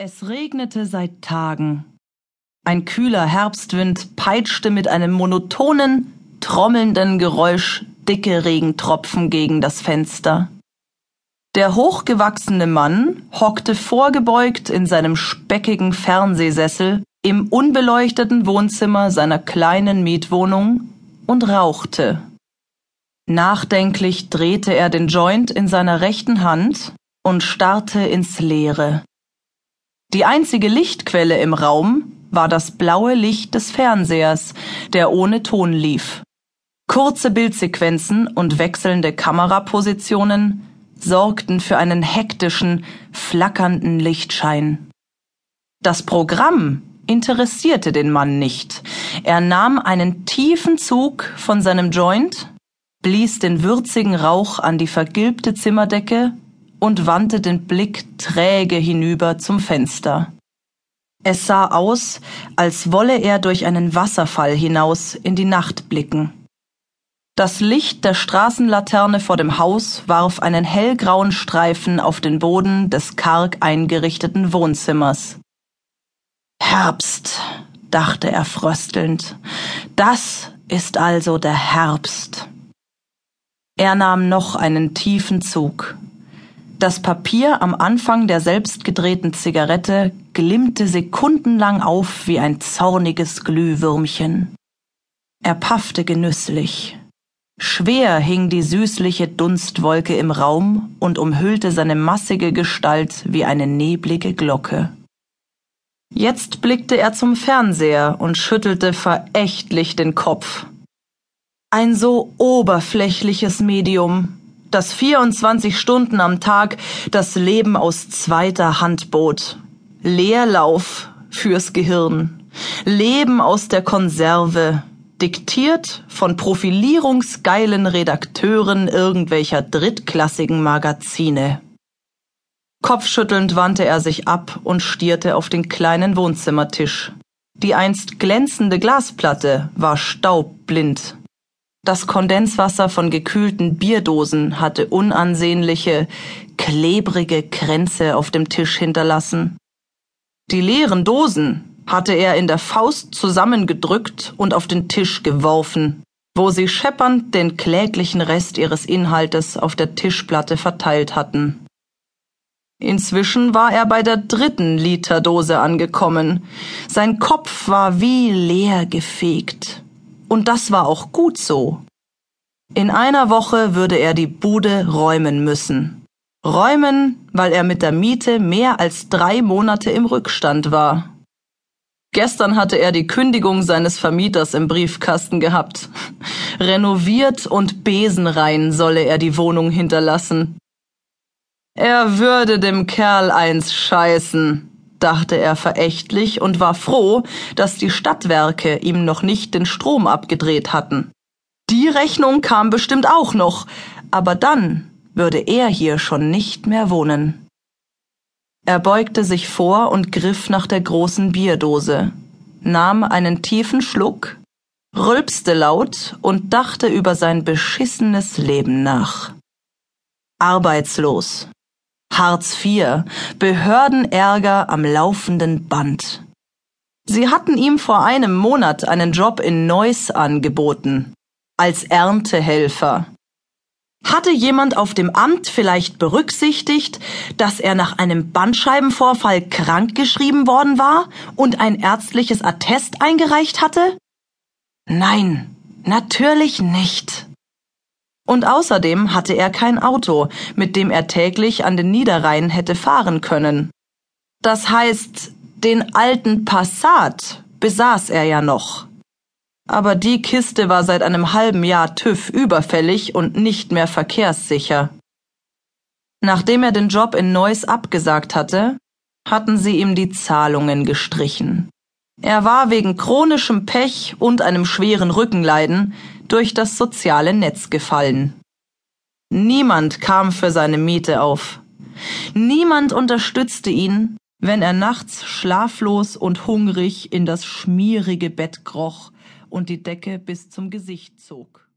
Es regnete seit Tagen. Ein kühler Herbstwind peitschte mit einem monotonen, trommelnden Geräusch dicke Regentropfen gegen das Fenster. Der hochgewachsene Mann hockte vorgebeugt in seinem speckigen Fernsehsessel im unbeleuchteten Wohnzimmer seiner kleinen Mietwohnung und rauchte. Nachdenklich drehte er den Joint in seiner rechten Hand und starrte ins Leere. Die einzige Lichtquelle im Raum war das blaue Licht des Fernsehers, der ohne Ton lief. Kurze Bildsequenzen und wechselnde Kamerapositionen sorgten für einen hektischen, flackernden Lichtschein. Das Programm interessierte den Mann nicht. Er nahm einen tiefen Zug von seinem Joint, blies den würzigen Rauch an die vergilbte Zimmerdecke und wandte den Blick träge hinüber zum Fenster. Es sah aus, als wolle er durch einen Wasserfall hinaus in die Nacht blicken. Das Licht der Straßenlaterne vor dem Haus warf einen hellgrauen Streifen auf den Boden des karg eingerichteten Wohnzimmers. Herbst, dachte er fröstelnd, das ist also der Herbst. Er nahm noch einen tiefen Zug. Das Papier am Anfang der selbstgedrehten Zigarette glimmte sekundenlang auf wie ein zorniges Glühwürmchen. Er paffte genüsslich. Schwer hing die süßliche Dunstwolke im Raum und umhüllte seine massige Gestalt wie eine neblige Glocke. Jetzt blickte er zum Fernseher und schüttelte verächtlich den Kopf. Ein so oberflächliches Medium, das 24 Stunden am Tag das Leben aus zweiter Hand bot. Leerlauf fürs Gehirn. Leben aus der Konserve. Diktiert von profilierungsgeilen Redakteuren irgendwelcher drittklassigen Magazine. Kopfschüttelnd wandte er sich ab und stierte auf den kleinen Wohnzimmertisch. Die einst glänzende Glasplatte war staubblind. Das Kondenswasser von gekühlten Bierdosen hatte unansehnliche, klebrige Kränze auf dem Tisch hinterlassen. Die leeren Dosen hatte er in der Faust zusammengedrückt und auf den Tisch geworfen, wo sie scheppernd den kläglichen Rest ihres Inhaltes auf der Tischplatte verteilt hatten. Inzwischen war er bei der dritten Literdose angekommen. Sein Kopf war wie leer gefegt. Und das war auch gut so. In einer Woche würde er die Bude räumen müssen. Räumen, weil er mit der Miete mehr als drei Monate im Rückstand war. Gestern hatte er die Kündigung seines Vermieters im Briefkasten gehabt. Renoviert und besenrein solle er die Wohnung hinterlassen. Er würde dem Kerl eins scheißen dachte er verächtlich und war froh, dass die Stadtwerke ihm noch nicht den Strom abgedreht hatten. Die Rechnung kam bestimmt auch noch, aber dann würde er hier schon nicht mehr wohnen. Er beugte sich vor und griff nach der großen Bierdose, nahm einen tiefen Schluck, rülpste laut und dachte über sein beschissenes Leben nach. Arbeitslos, Hartz IV, Behördenärger am laufenden Band. Sie hatten ihm vor einem Monat einen Job in Neuss angeboten, als Erntehelfer. Hatte jemand auf dem Amt vielleicht berücksichtigt, dass er nach einem Bandscheibenvorfall krankgeschrieben worden war und ein ärztliches Attest eingereicht hatte? Nein, natürlich nicht. Und außerdem hatte er kein Auto, mit dem er täglich an den Niederrhein hätte fahren können. Das heißt, den alten Passat besaß er ja noch. Aber die Kiste war seit einem halben Jahr TÜV überfällig und nicht mehr verkehrssicher. Nachdem er den Job in Neuss abgesagt hatte, hatten sie ihm die Zahlungen gestrichen. Er war wegen chronischem Pech und einem schweren Rückenleiden durch das soziale Netz gefallen. Niemand kam für seine Miete auf. Niemand unterstützte ihn, wenn er nachts schlaflos und hungrig in das schmierige Bett kroch und die Decke bis zum Gesicht zog.